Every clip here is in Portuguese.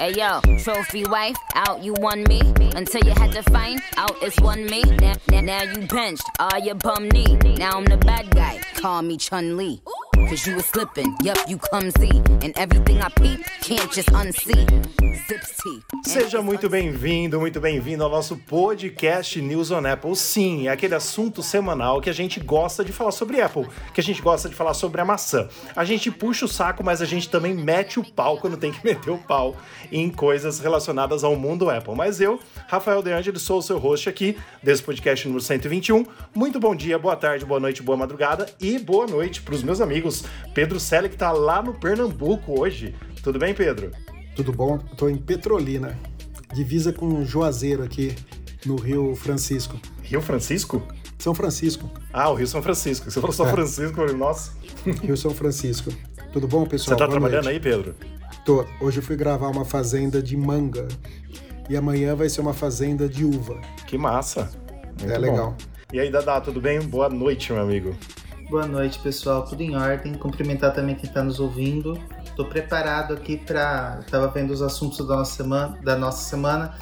Hey yo, trophy wife, out you won me. Until you had to find out it's one me. Now, now, now you benched, all your bum knee. Now I'm the bad guy, call me Chun Li. Cause you was slipping, yup, you clumsy. And everything I peep, can't just unsee. Seja muito bem-vindo, muito bem-vindo ao nosso podcast News on Apple. Sim, é aquele assunto semanal que a gente gosta de falar sobre Apple, que a gente gosta de falar sobre a maçã. A gente puxa o saco, mas a gente também mete o pau quando tem que meter o pau em coisas relacionadas ao mundo Apple. Mas eu, Rafael De Angeli, sou o seu host aqui desse podcast número 121. Muito bom dia, boa tarde, boa noite, boa madrugada e boa noite para os meus amigos. Pedro Selle, que tá lá no Pernambuco hoje. Tudo bem, Pedro? Tudo bom? Tô em Petrolina, divisa com Juazeiro aqui no Rio Francisco. Rio Francisco? São Francisco. Ah, o Rio São Francisco. Você falou São É. Francisco, nossa. Rio São Francisco. Tudo bom, pessoal? Você tá Boa trabalhando noite. aí, Pedro? Tô. Hoje eu fui gravar uma fazenda de manga. E amanhã vai ser uma fazenda de uva. Que massa. Muito é bom. legal. E aí, Dadá, tudo bem? Boa noite, meu amigo. Boa noite, pessoal. Tudo em ordem. Cumprimentar também quem está nos ouvindo. Estou preparado aqui para. Estava vendo os assuntos da nossa semana. Da nossa semana.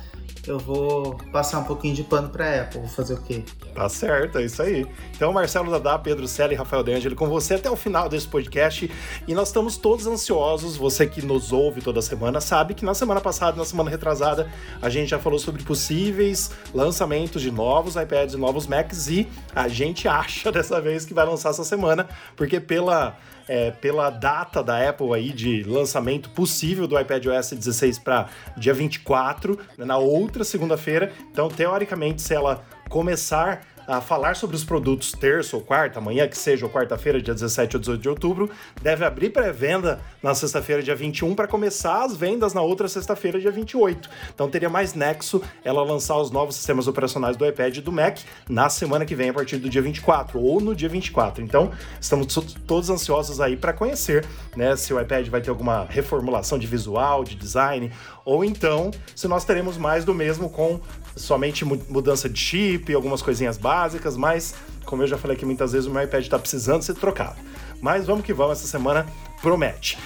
Eu vou passar um pouquinho de pano para Apple. Vou fazer o quê? Tá certo, é isso aí. Então, Marcelo Dadá, Pedro Selle e Rafael De com você até o final desse podcast. E nós estamos todos ansiosos. Você que nos ouve toda semana sabe que na semana passada, na semana retrasada, a gente já falou sobre possíveis lançamentos de novos iPads e novos Macs. E a gente acha dessa vez que vai lançar essa semana, porque pela. É, pela data da Apple aí de lançamento possível do iPadOS 16 para dia 24, né, na outra segunda-feira. Então, teoricamente, se ela começar a falar sobre os produtos terça ou quarta, amanhã que seja, ou quarta-feira, dia 17 ou 18 de outubro, deve abrir pré-venda na sexta-feira, dia 21, para começar as vendas na outra sexta-feira, dia 28. Então teria mais nexo ela lançar os novos sistemas operacionais do iPad e do Mac na semana que vem, a partir do dia 24, ou no dia 24. Então estamos to- todos ansiosos aí para conhecer né, se o iPad vai ter alguma reformulação de visual, de design, ou então se nós teremos mais do mesmo com somente mu- mudança de chip, algumas coisinhas básicas, mas como eu já falei aqui muitas vezes, o meu iPad está precisando ser trocado. Mas vamos que vamos, essa semana promete.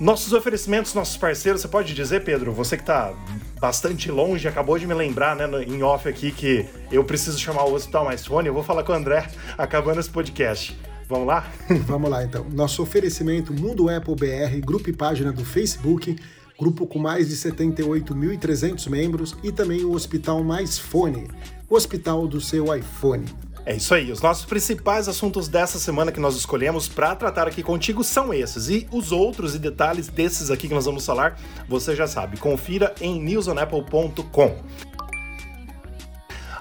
Nossos oferecimentos, nossos parceiros, você pode dizer, Pedro, você que está bastante longe, acabou de me lembrar, né, em off aqui, que eu preciso chamar o Hospital Mais Fone, eu vou falar com o André acabando esse podcast. Vamos lá? Vamos lá então. Nosso oferecimento Mundo Apple BR, grupo e página do Facebook, grupo com mais de 78.300 membros e também o Hospital Mais Fone, o hospital do seu iPhone. É isso aí. Os nossos principais assuntos dessa semana que nós escolhemos para tratar aqui contigo são esses. E os outros e detalhes desses aqui que nós vamos falar, você já sabe. Confira em newsonapple.com.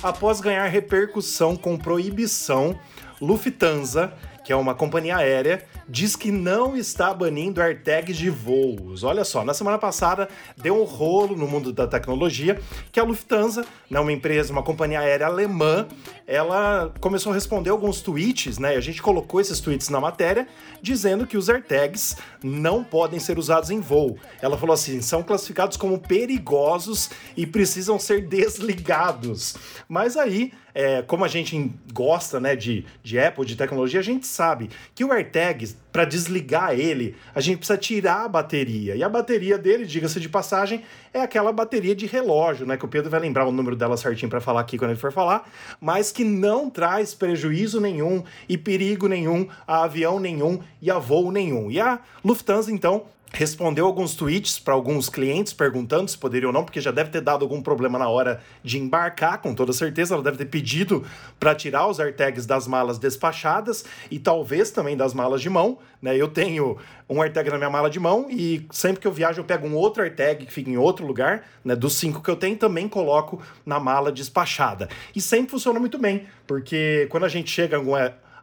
Após ganhar repercussão com proibição, Lufthansa, que é uma companhia aérea, diz que não está banindo AirTags de voos. Olha só, na semana passada deu um rolo no mundo da tecnologia que a Lufthansa, né, uma empresa, uma companhia aérea alemã, ela começou a responder alguns tweets, né? A gente colocou esses tweets na matéria dizendo que os AirTags não podem ser usados em voo. Ela falou assim: são classificados como perigosos e precisam ser desligados. Mas aí, é, como a gente gosta né, de, de Apple, de tecnologia, a gente sabe que o AirTag, para desligar ele, a gente precisa tirar a bateria. E a bateria dele, diga-se de passagem, é aquela bateria de relógio, né? Que o Pedro vai lembrar o número dela certinho para falar aqui quando ele for falar, mas que não traz prejuízo nenhum e perigo nenhum a avião nenhum e a voo nenhum. E a Lufthansa, então, respondeu alguns tweets para alguns clientes perguntando se poderia ou não, porque já deve ter dado algum problema na hora de embarcar, com toda certeza. Ela deve ter pedido para tirar os AirTags das malas despachadas e talvez também das malas de mão. Né? Eu tenho um AirTag na minha mala de mão e sempre que eu viajo eu pego um outro AirTag que fica em outro lugar, né? Dos cinco que eu tenho, também coloco na mala despachada. E sempre funciona muito bem, porque quando a gente chega em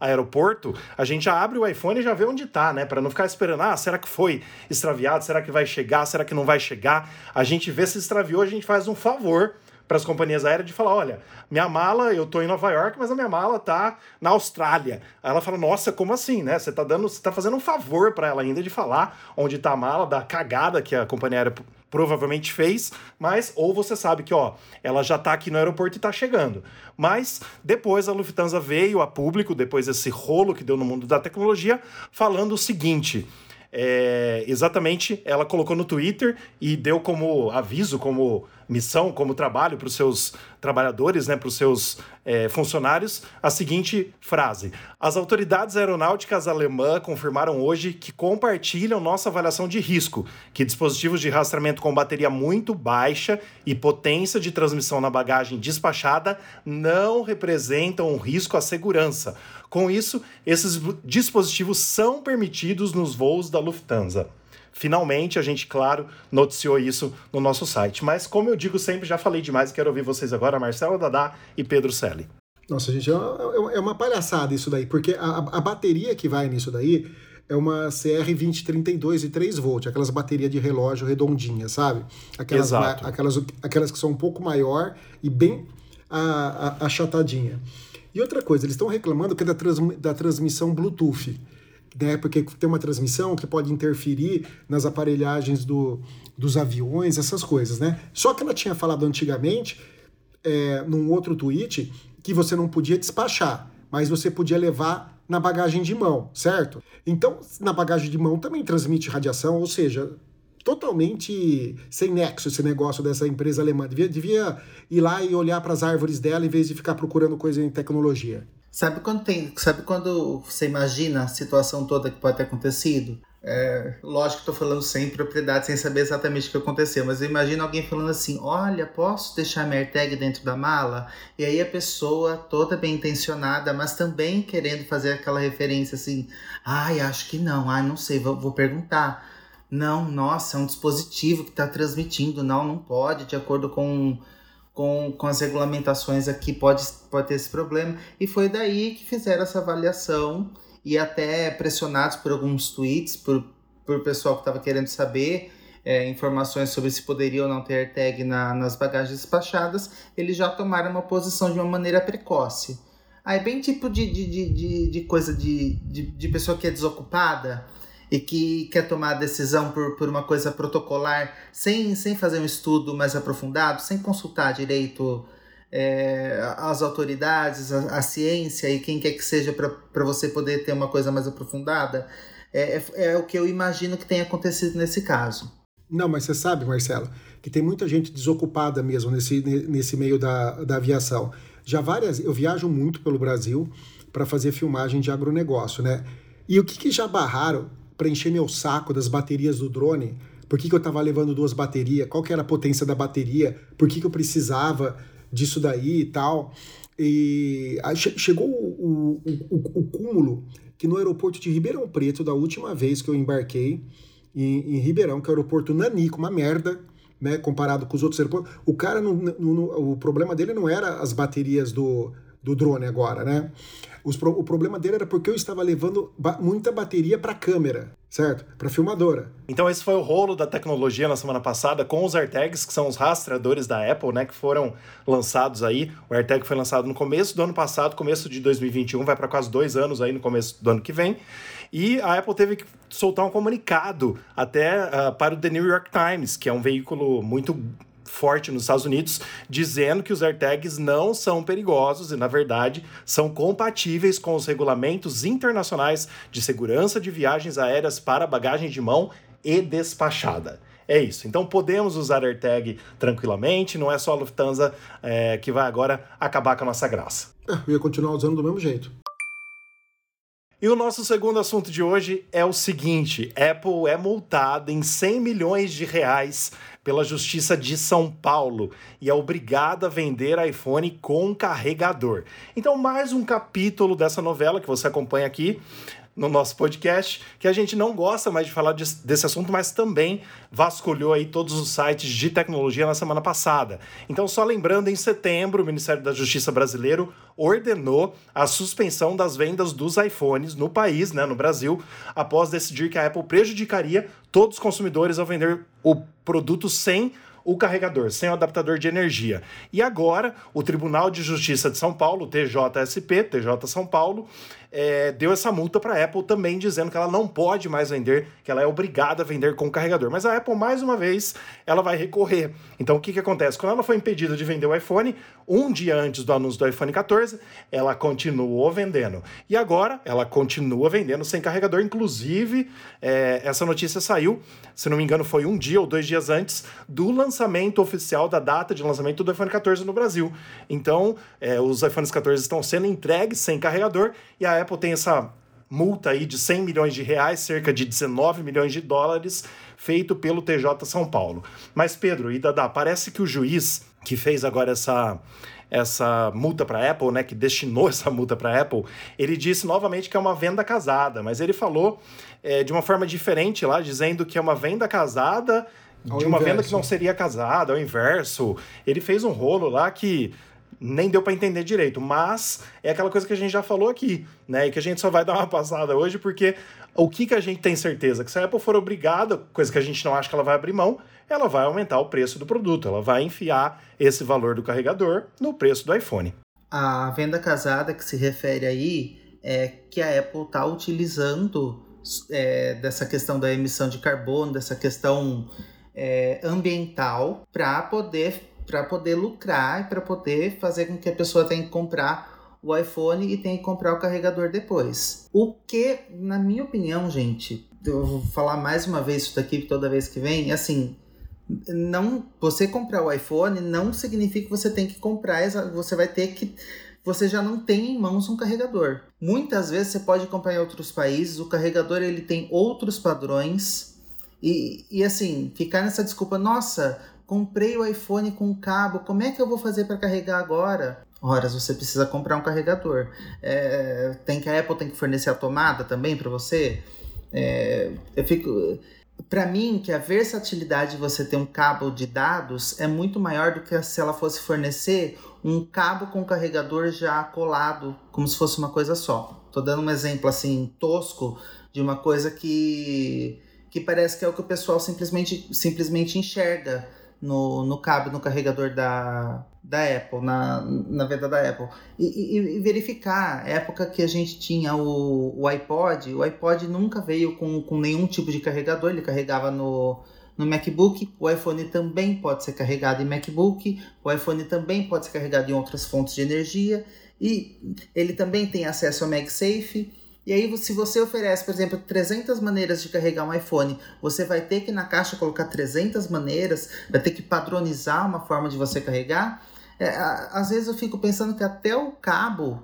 aeroporto, a gente já abre o iPhone e já vê onde tá, né? Para não ficar esperando, ah, será que foi extraviado? Será que vai chegar? Será que não vai chegar? A gente vê se extraviou, a gente faz um favor para as companhias aéreas de falar, olha, minha mala, eu tô em Nova York, mas a minha mala tá na Austrália. Aí ela fala, nossa, como assim, né? Você tá dando, você tá fazendo um favor para ela ainda de falar onde tá a mala, da cagada que a companhia aérea provavelmente fez, mas ou você sabe que ó, ela já tá aqui no aeroporto e tá chegando. Mas depois a Lufthansa veio a público depois desse rolo que deu no mundo da tecnologia, falando o seguinte: é, exatamente ela colocou no Twitter e deu como aviso, como missão, como trabalho para os seus trabalhadores, né, para os seus é, funcionários, a seguinte frase: As autoridades aeronáuticas alemãs confirmaram hoje que compartilham nossa avaliação de risco, que dispositivos de rastreamento com bateria muito baixa e potência de transmissão na bagagem despachada não representam um risco à segurança. Com isso, esses dispositivos são permitidos nos voos da Lufthansa. Finalmente, a gente, claro, noticiou isso no nosso site. Mas, como eu digo sempre, já falei demais e quero ouvir vocês agora, Marcelo Dadá e Pedro Selle. Nossa, gente, é uma, é uma palhaçada isso daí, porque a, a bateria que vai nisso daí é uma CR2032 e 3 volt, aquelas baterias de relógio redondinhas, sabe? Aquelas, Exato. aquelas, aquelas que são um pouco maior e bem achatadinha. E outra coisa, eles estão reclamando que é da, trans, da transmissão Bluetooth né? Porque tem uma transmissão que pode interferir nas aparelhagens do, dos aviões, essas coisas, né? Só que ela tinha falado antigamente, é, num outro tweet, que você não podia despachar, mas você podia levar na bagagem de mão, certo? Então, na bagagem de mão também transmite radiação, ou seja, totalmente sem nexo esse negócio dessa empresa alemã. Devia, devia ir lá e olhar para as árvores dela em vez de ficar procurando coisa em tecnologia. Sabe quando tem, sabe quando você imagina a situação toda que pode ter acontecido? É, lógico que estou falando sem propriedade, sem saber exatamente o que aconteceu, mas eu imagino alguém falando assim: Olha, posso deixar minha AirTag dentro da mala? E aí a pessoa, toda bem intencionada, mas também querendo fazer aquela referência assim: Ai, acho que não, ai, não sei, vou, vou perguntar. Não, nossa, é um dispositivo que está transmitindo, não, não pode, de acordo com com, com as regulamentações aqui pode, pode ter esse problema. E foi daí que fizeram essa avaliação e até pressionados por alguns tweets, por, por pessoal que estava querendo saber é, informações sobre se poderia ou não ter AirTag na, nas bagagens despachadas, eles já tomaram uma posição de uma maneira precoce. Aí, bem tipo de, de, de, de, coisa de, de, de pessoa que é desocupada, e que quer tomar a decisão por, por uma coisa protocolar, sem, sem fazer um estudo mais aprofundado, sem consultar direito é, as autoridades, a, a, ciência e quem quer que seja para você poder ter uma coisa mais aprofundada, é, é, é, o que eu imagino que tenha acontecido nesse caso. Não, mas você sabe, Marcelo, que tem muita gente desocupada mesmo nesse, nesse meio da, da aviação. Já várias, eu viajo muito pelo Brasil para fazer filmagem de agronegócio, né? E o que, que já barraram para encher meu saco das baterias do drone. Por que, que eu estava levando duas baterias? Qual que era a potência da bateria? Por que, que eu precisava disso daí e tal? E chegou o, o, o, o cúmulo que no aeroporto de Ribeirão Preto, da última vez que eu embarquei em, em Ribeirão, que é o aeroporto Nanico, uma merda, né, comparado com os outros aeroportos, o cara, o problema dele não era as baterias do, do drone agora, né? O problema dele era porque eu estava levando ba muita bateria para câmera, certo? Para filmadora. Então esse foi o rolo da tecnologia na semana passada com os AirTags, que são os rastreadores da Apple, né, que foram lançados aí. O AirTag foi lançado no começo do ano passado, começo de 2021, vai para quase dois anos aí no começo do ano que vem. E a Apple teve que soltar um comunicado até uh, para o The New York Times, que é um veículo muito forte nos Estados Unidos, dizendo que os AirTags não são perigosos e, na verdade, são compatíveis com os regulamentos internacionais de segurança de viagens aéreas para bagagem de mão e despachada. É isso. Então podemos usar AirTag tranquilamente, não é só a Lufthansa é, que vai agora acabar com a nossa graça. É, eu ia continuar usando do mesmo jeito. E o nosso segundo assunto de hoje é o seguinte: Apple é multada em 100 milhões de reais pela Justiça de São Paulo e é obrigada a vender iPhone com carregador. Então, mais um capítulo dessa novela que você acompanha aqui no nosso podcast, que a gente não gosta mais de falar de, desse assunto, mas também vasculhou aí todos os sites de tecnologia na semana passada. Então, só lembrando, em setembro, o Ministério da Justiça brasileiro ordenou a suspensão das vendas dos iPhones no país, né, no Brasil, após decidir que a Apple prejudicaria todos os consumidores ao vender o produto sem o carregador, sem o adaptador de energia. E agora, o Tribunal de Justiça de São Paulo, TJSP, TJ São Paulo, é, deu essa multa para a Apple também dizendo que ela não pode mais vender, que ela é obrigada a vender com carregador. Mas a Apple, mais uma vez, ela vai recorrer. Então o que, que acontece? Quando ela foi impedida de vender o iPhone, um dia antes do anúncio do iPhone 14, ela continuou vendendo. E agora ela continua vendendo sem carregador. Inclusive, é, essa notícia saiu, se não me engano, foi um dia ou dois dias antes do lançamento oficial da data de lançamento do iPhone 14 no Brasil. Então, é, os iPhones 14 estão sendo entregues sem carregador e a Apple tem essa multa aí de 100 milhões de reais, cerca de 19 milhões de dólares, feito pelo TJ São Paulo. Mas, Pedro e Dada, parece que o juiz que fez agora essa, essa multa para a Apple, né, que destinou essa multa para a Apple, ele disse novamente que é uma venda casada, mas ele falou é, de uma forma diferente lá, dizendo que é uma venda casada de uma venda que não seria casada, ao inverso. Ele fez um rolo lá que nem deu para entender direito, mas é aquela coisa que a gente já falou aqui, né? E que a gente só vai dar uma passada hoje porque o que, que a gente tem certeza? Que se a Apple for obrigada, coisa que a gente não acha que ela vai abrir mão, ela vai aumentar o preço do produto, ela vai enfiar esse valor do carregador no preço do iPhone. A venda casada que se refere aí é que a Apple está utilizando é, dessa questão da emissão de carbono, dessa questão é, ambiental, para poder para poder lucrar e para poder fazer com que a pessoa tenha que comprar o iPhone e tenha que comprar o carregador depois. O que, na minha opinião, gente, eu vou falar mais uma vez isso daqui toda vez que vem, assim, não, você comprar o iPhone não significa que você tem que comprar, você vai ter que você já não tem em mãos um carregador. Muitas vezes você pode comprar em outros países, o carregador ele tem outros padrões e, e assim, ficar nessa desculpa, nossa, comprei o iPhone com cabo, como é que eu vou fazer para carregar agora? Horas, você precisa comprar um carregador. É, tem que a Apple tem que fornecer a tomada também para você. É, eu fico, para mim, que a versatilidade de você ter um cabo de dados é muito maior do que se ela fosse fornecer um cabo com carregador já colado, como se fosse uma coisa só. Tô dando um exemplo assim tosco de uma coisa que que parece que é o que o pessoal simplesmente simplesmente enxerga no, no cabo, no carregador da, da Apple, na, na venda da Apple. E, e, e, verificar, época que a gente tinha o, o iPod, o iPod nunca veio com, com nenhum tipo de carregador, ele carregava no, no MacBook, o iPhone também pode ser carregado em MacBook, o iPhone também pode ser carregado em outras fontes de energia, e ele também tem acesso ao MagSafe, e aí, se você oferece, por exemplo, 300 maneiras de carregar um iPhone, você vai ter que na caixa colocar 300 maneiras, vai ter que padronizar uma forma de você carregar. É, às vezes eu fico pensando que até o cabo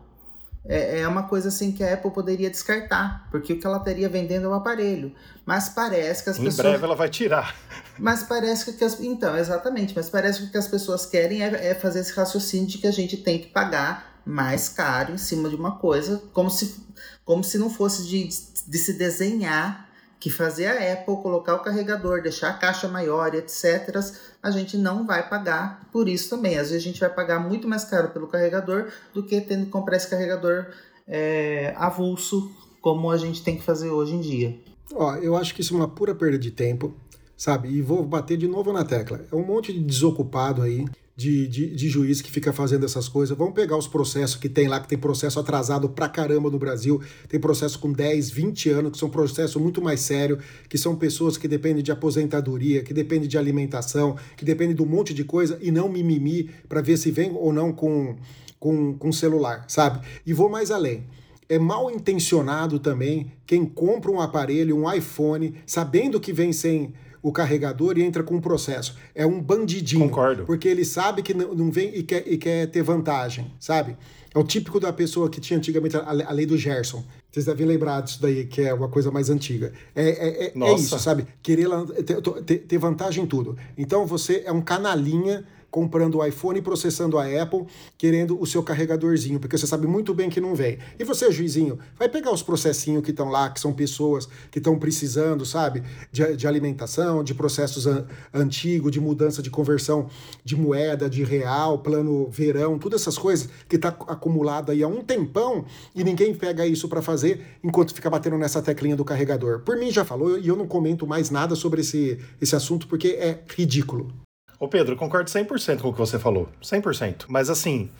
é, é, uma coisa assim que a Apple poderia descartar, porque o que ela teria vendendo é o aparelho. Mas parece que as em pessoas. Em breve ela vai tirar. Mas parece que as. Então, exatamente. Mas parece que o que as pessoas querem é, é fazer esse raciocínio de que a gente tem que pagar mais caro em cima de uma coisa, como se como se não fosse de, de se desenhar que fazer a Apple colocar o carregador, deixar a caixa maior, etc., a gente não vai pagar por isso também. Às vezes a gente vai pagar muito mais caro pelo carregador do que tendo que comprar esse carregador é, avulso, como a gente tem que fazer hoje em dia. Ó, eu acho que isso é uma pura perda de tempo, sabe? E vou bater de novo na tecla. É um monte de desocupado aí de, de, de, juiz que fica fazendo essas coisas. Vamos pegar os processos que tem lá, que tem processo atrasado pra caramba no Brasil, tem processo com 10, 20 anos, que são processos muito mais sérios, que são pessoas que dependem de aposentadoria, que dependem de alimentação, que dependem de um monte de coisa, e não mimimi para ver se vem ou não com, com, com celular, sabe? E vou mais além é mal intencionado também quem compra um aparelho, um iPhone, sabendo que vem sem o carregador e entra com o processo. É um bandidinho. Concordo. Porque ele sabe que não vem e quer, e quer ter vantagem, sabe? É o típico da pessoa que tinha antigamente a, lei do Gerson. Vocês devem lembrar disso daí, que é uma coisa mais antiga. É, é, é, é isso, sabe? Querer ter, ter, ter vantagem em tudo. Então você é um canalinha comprando o iPhone e processando a Apple, querendo o seu carregadorzinho, porque você sabe muito bem que não vem. E você, juizinho, vai pegar os processinhos que estão lá, que são pessoas que estão precisando, sabe, de, de alimentação, de processos an antigos, de mudança de conversão de moeda, de real, plano verão, todas essas coisas que está acumulado aí há um tempão e ninguém pega isso para fazer enquanto fica batendo nessa teclinha do carregador. Por mim já falou e eu não comento mais nada sobre esse, esse assunto porque é ridículo. Ô Pedro, concordo 100% com o que você falou. 100%. Mas assim,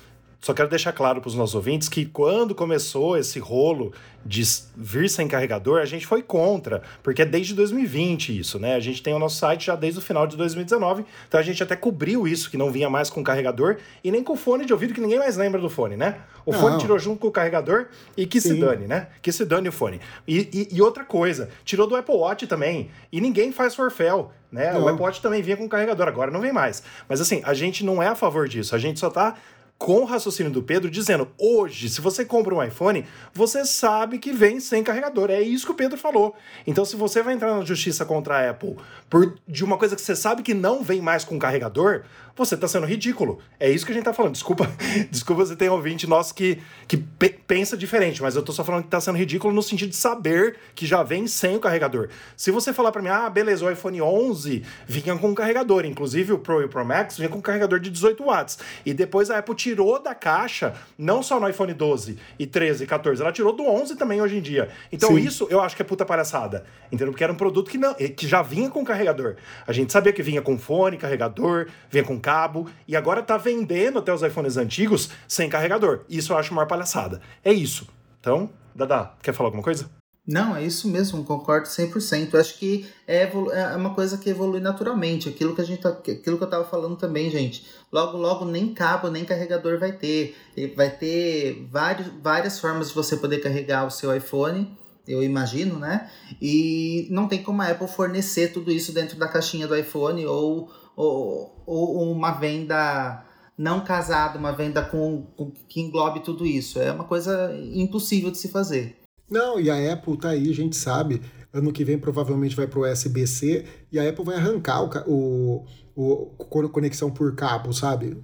só quero deixar claro para os nossos ouvintes que quando começou esse rolo de vir sem carregador, a gente foi contra, porque é desde 2020 isso, né? A gente tem o nosso site já desde o final de 2019, então a gente até cobriu isso, que não vinha mais com carregador e nem com fone de ouvido, que ninguém mais lembra do fone, né? O não. fone tirou junto com o carregador e que Sim. se dane, né? Que se dane o fone. E, e, e, outra coisa, tirou do Apple Watch também, e ninguém faz forfel, né? Não. O Apple Watch também vinha com carregador, agora não vem mais. Mas assim, a gente não é a favor disso, a gente só tá com o raciocínio do Pedro, dizendo: hoje, se você compra um iPhone, você sabe que vem sem carregador. É isso que o Pedro falou. Então, se você vai entrar na justiça contra a Apple por de uma coisa que você sabe que não vem mais com carregador, você está sendo ridículo. É isso que a gente está falando. Desculpa, desculpa você tem um ouvinte nosso que, que pe pensa diferente, mas eu estou só falando que está sendo ridículo no sentido de saber que já vem sem o carregador. Se você falar para mim, ah, beleza, o iPhone 11 vinha com carregador, inclusive o Pro e o Pro Max vinha com carregador de 18 watts, e depois a Apple tirou da caixa, não só no iPhone 12 e 13 e 14, ela tirou do 11 também hoje em dia. Então Sim. isso eu acho que é puta palhaçada, entendeu? Porque era um produto que, não, que já vinha com carregador. A gente sabia que vinha com fone, carregador, vinha com cabo, e agora tá vendendo até os iPhones antigos sem carregador. Isso eu acho uma palhaçada. É isso. Então, Dada, quer falar alguma coisa? Não, é isso mesmo, concordo 100%. Eu acho que é, é uma coisa que evolui naturalmente. Aquilo que a gente tá, aquilo que eu tava falando também, gente. Logo, logo, nem cabo, nem carregador vai ter. Vai ter vários, várias formas de você poder carregar o seu iPhone, eu imagino, né? E não tem como a Apple fornecer tudo isso dentro da caixinha do iPhone ou, ou, ou uma venda não casada, uma venda com, com que englobe tudo isso. É uma coisa impossível de se fazer. Não, e a Apple tá aí, a gente sabe. Ano que vem provavelmente vai para o USB-C e a Apple vai arrancar o, o, o conexão por cabo, sabe?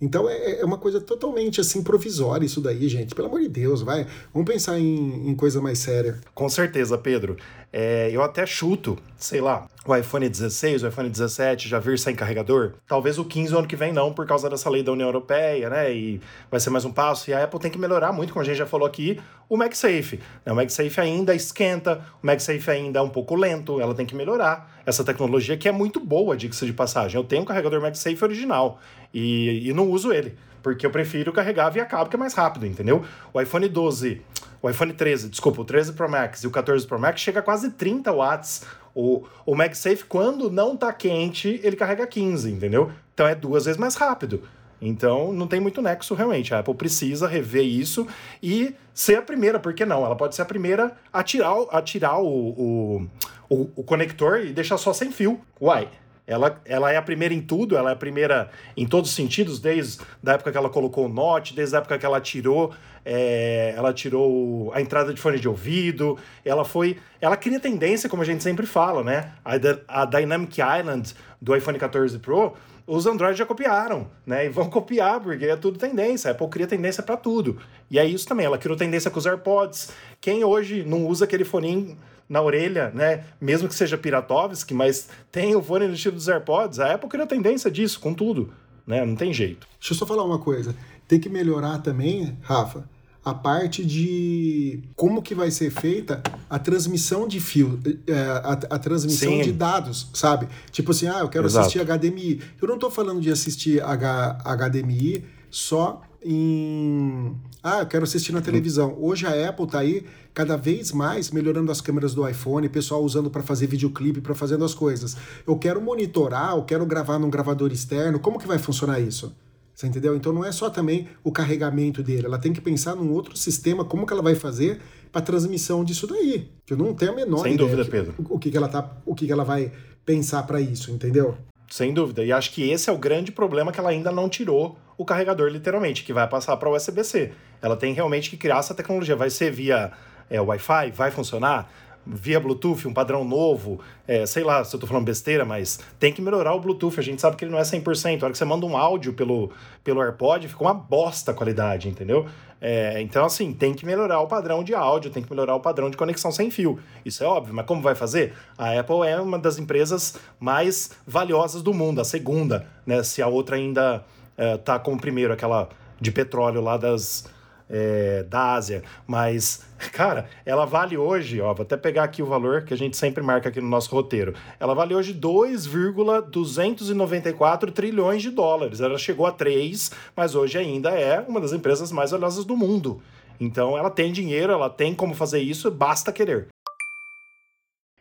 Então é, é uma coisa totalmente assim provisória isso daí, gente. Pelo amor de Deus, vai. Vamos pensar em, em coisa mais séria. Com certeza, Pedro. É, eu até chuto, sei lá, o iPhone 16, o iPhone 17 já vir sem carregador. Talvez o 15 o ano que vem não, por causa dessa lei da União Europeia, né? E vai ser mais um passo. E a Apple tem que melhorar muito, como a gente já falou aqui, o MagSafe. Né? O MagSafe ainda esquenta, o MagSafe ainda é um pouco lento, ela tem que melhorar essa tecnologia que é muito boa, diga-se de passagem. Eu tenho um carregador MagSafe original e, e não uso ele, porque eu prefiro carregar via cabo, que é mais rápido, entendeu? O iPhone 12 o iPhone 13, desculpa, o 13 Pro Max e o 14 Pro Max chega a quase 30 watts. O, o MagSafe, quando não tá quente, ele carrega 15, entendeu? Então é duas vezes mais rápido. Então não tem muito nexo realmente. A Apple precisa rever isso e ser a primeira, por que não? Ela pode ser a primeira a tirar, a tirar o, o, o, o conector e deixar só sem fio. Uai, ela, ela é a primeira em tudo, ela é a primeira em todos os sentidos, desde a época que ela colocou o Note, desde a época que ela tirou, é, ela tirou a entrada de fone de ouvido, ela foi. Ela cria tendência, como a gente sempre fala, né? A, a Dynamic Island do iPhone 14 Pro, os Android já copiaram, né? E vão copiar, porque é tudo tendência. A Apple cria tendência para tudo. E é isso também, ela criou tendência com os AirPods. Quem hoje não usa aquele fone na orelha, né? Mesmo que seja Piratovski, mas tem o fone no estilo dos AirPods. A Apple criou tendência disso, com tudo, né? Não tem jeito. Deixa eu só falar uma coisa. Tem que melhorar também, Rafa, a parte de como que vai ser feita a transmissão de fio, é, a, a transmissão Sim. de dados, sabe? Tipo assim, ah, eu quero Exato. assistir HDMI. Eu não estou falando de assistir H, HDMI só em. Ah, eu quero assistir na televisão. Hoje a Apple tá aí cada vez mais melhorando as câmeras do iPhone, pessoal usando para fazer videoclipe, para fazendo as coisas. Eu quero monitorar, eu quero gravar num gravador externo. Como que vai funcionar isso? Você entendeu? Então não é só também o carregamento dele, ela tem que pensar num outro sistema, como que ela vai fazer para transmissão disso daí. Que eu não tenho a menor Sem ideia dúvida, Pedro. O, o que, que ela tá, o que, que ela vai pensar para isso, entendeu? Sem dúvida. E acho que esse é o grande problema que ela ainda não tirou o carregador, literalmente, que vai passar para o USB-C. Ela tem realmente que criar essa tecnologia. Vai ser via é, Wi-Fi? Vai funcionar? Via Bluetooth, um padrão novo, é, sei lá se eu tô falando besteira, mas tem que melhorar o Bluetooth. A gente sabe que ele não é 100%. A hora que você manda um áudio pelo, pelo AirPod, fica uma bosta a qualidade, entendeu? É, então, assim, tem que melhorar o padrão de áudio, tem que melhorar o padrão de conexão sem fio. Isso é óbvio, mas como vai fazer? A Apple é uma das empresas mais valiosas do mundo, a segunda, né? Se a outra ainda é, tá como primeiro, aquela de petróleo lá das. é, da Ásia. Mas, cara, ela vale hoje, ó, vou até pegar aqui o valor que a gente sempre marca aqui no nosso roteiro. Ela vale hoje 2,294 trilhões de dólares. Ela chegou a 3, mas hoje ainda é uma das empresas mais valiosas do mundo. Então ela tem dinheiro, ela tem como fazer isso, basta querer.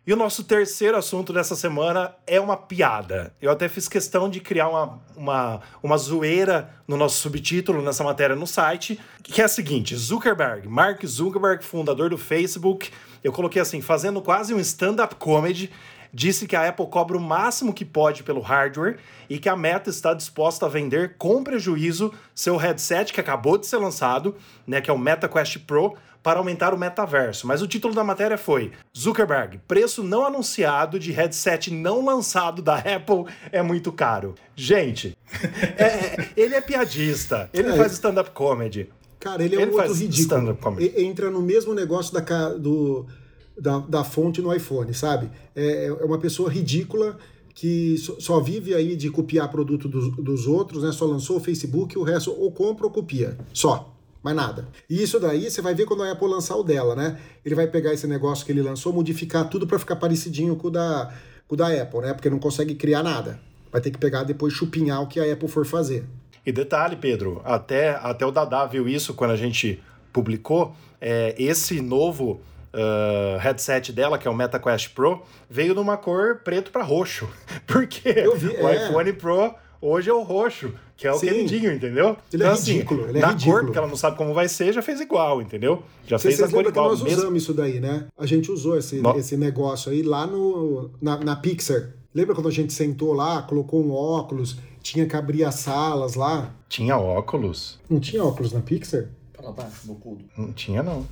E o nosso terceiro assunto dessa semana é uma piada. Eu até fiz questão de criar uma, uma, uma zoeira no nosso subtítulo, nessa matéria no site, que é a seguinte: Zuckerberg, Mark Zuckerberg, fundador do Facebook, eu coloquei assim, fazendo quase um stand-up comedy, disse que a Apple cobra o máximo que pode pelo hardware e que a Meta está disposta a vender com prejuízo seu headset que acabou de ser lançado, né, que é o Meta Quest Pro, para aumentar o metaverso. Mas o título da matéria foi: Zuckerberg, preço não anunciado de headset não lançado da Apple é muito caro. Gente, é, é, ele é piadista, ele é, faz stand-up comedy. Cara, ele é ele um outro ridículo. Entra no mesmo negócio da, do, da, da fonte no iPhone, sabe? É, é uma pessoa ridícula que só vive aí de copiar produto dos, dos outros, né? Só lançou o Facebook, o resto ou compra ou copia. Só mais nada. E isso daí você vai ver quando a Apple lançar o dela, né? Ele vai pegar esse negócio que ele lançou, modificar tudo para ficar parecidinho com o, da, com o da Apple, né? Porque não consegue criar nada. Vai ter que pegar depois chupinhar o que a Apple for fazer. E detalhe, Pedro, até, até o Dada viu isso quando a gente publicou. É, esse novo uh, headset dela, que é o MetaQuest Pro, veio numa cor preto para roxo. Porque vi, o é. iPhone Pro hoje é o roxo, que é o Sim. queridinho, entendeu? Ele é então, é ridículo, assim, ele é na ridículo. cor, porque ela não sabe como vai ser, já fez igual, entendeu? Já Você, fez a cor igual. Que nós mesmo... usamos isso daí, né? A gente usou esse, no... esse negócio aí lá no, na, na Pixar. Lembra quando a gente sentou lá, colocou um óculos, tinha que abrir as salas lá? Tinha óculos? Não tinha óculos na Pixar? Para baixo, bocudo. Não tinha, não.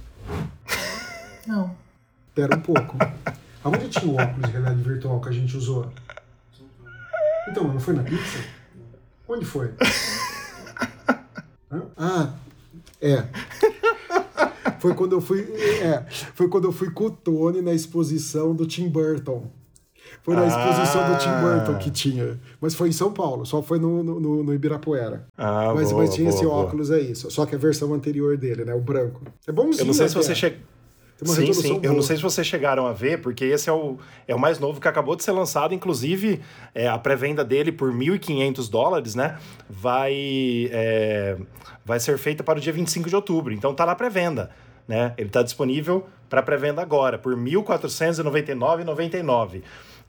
Não. Pera um pouco. Aonde tinha o óculos de realidade virtual que a gente usou? Então, não foi na Pixar? Onde foi? ah, é. Foi quando eu fui. É, foi quando eu fui com o Tony na exposição do Tim Burton. Foi na exposição ah. do Tim ah. Burton que tinha. Mas foi em São Paulo, só foi no, no, no Ibirapuera. Ah, mas, boa, mas tinha boa, esse boa. óculos aí, só que a versão anterior dele, né? O branco. É bonzinho. Eu não sei se você chega. Sim, sim. Boa. Eu não sei se vocês chegaram a ver, porque esse é o, é o mais novo que acabou de ser lançado. Inclusive, é, a pré-venda dele por 1.500 dólares, né? Vai, é, vai ser feita para o dia 25 de outubro. Então tá na pré-venda. Né? Ele está disponível para pré-venda agora, por R$ 1.499,99.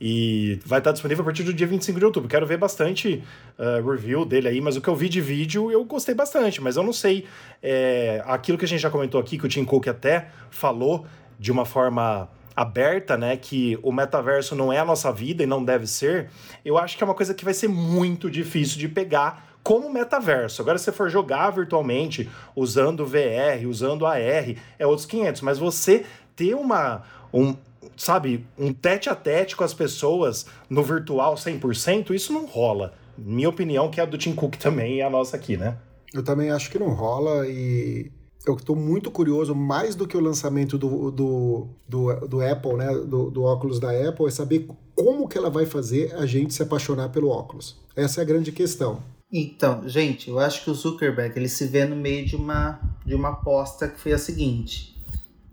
E vai estar disponível a partir do dia 25 de outubro. Quero ver bastante uh, review dele aí, mas o que eu vi de vídeo eu gostei bastante, mas eu não sei. É, aquilo que a gente já comentou aqui, que o Tim Cook até falou de uma forma aberta, né, que o metaverso não é a nossa vida e não deve ser, eu acho que é uma coisa que vai ser muito difícil de pegar como metaverso. Agora, se você for jogar virtualmente, usando VR, usando AR, é outros 500, mas você ter uma, um, sabe, um tete a tete com as pessoas no virtual 100%, isso não rola. Minha opinião, que é a do Tim Cook também e a nossa aqui, né? Eu também acho que não rola e eu estou muito curioso, mais do que o lançamento do, do, do, do Apple, né, do, do óculos da Apple, é saber como que ela vai fazer a gente se apaixonar pelo óculos. Essa é a grande questão. Então, gente, eu acho que o Zuckerberg ele se vê no meio de uma, de uma aposta que foi a seguinte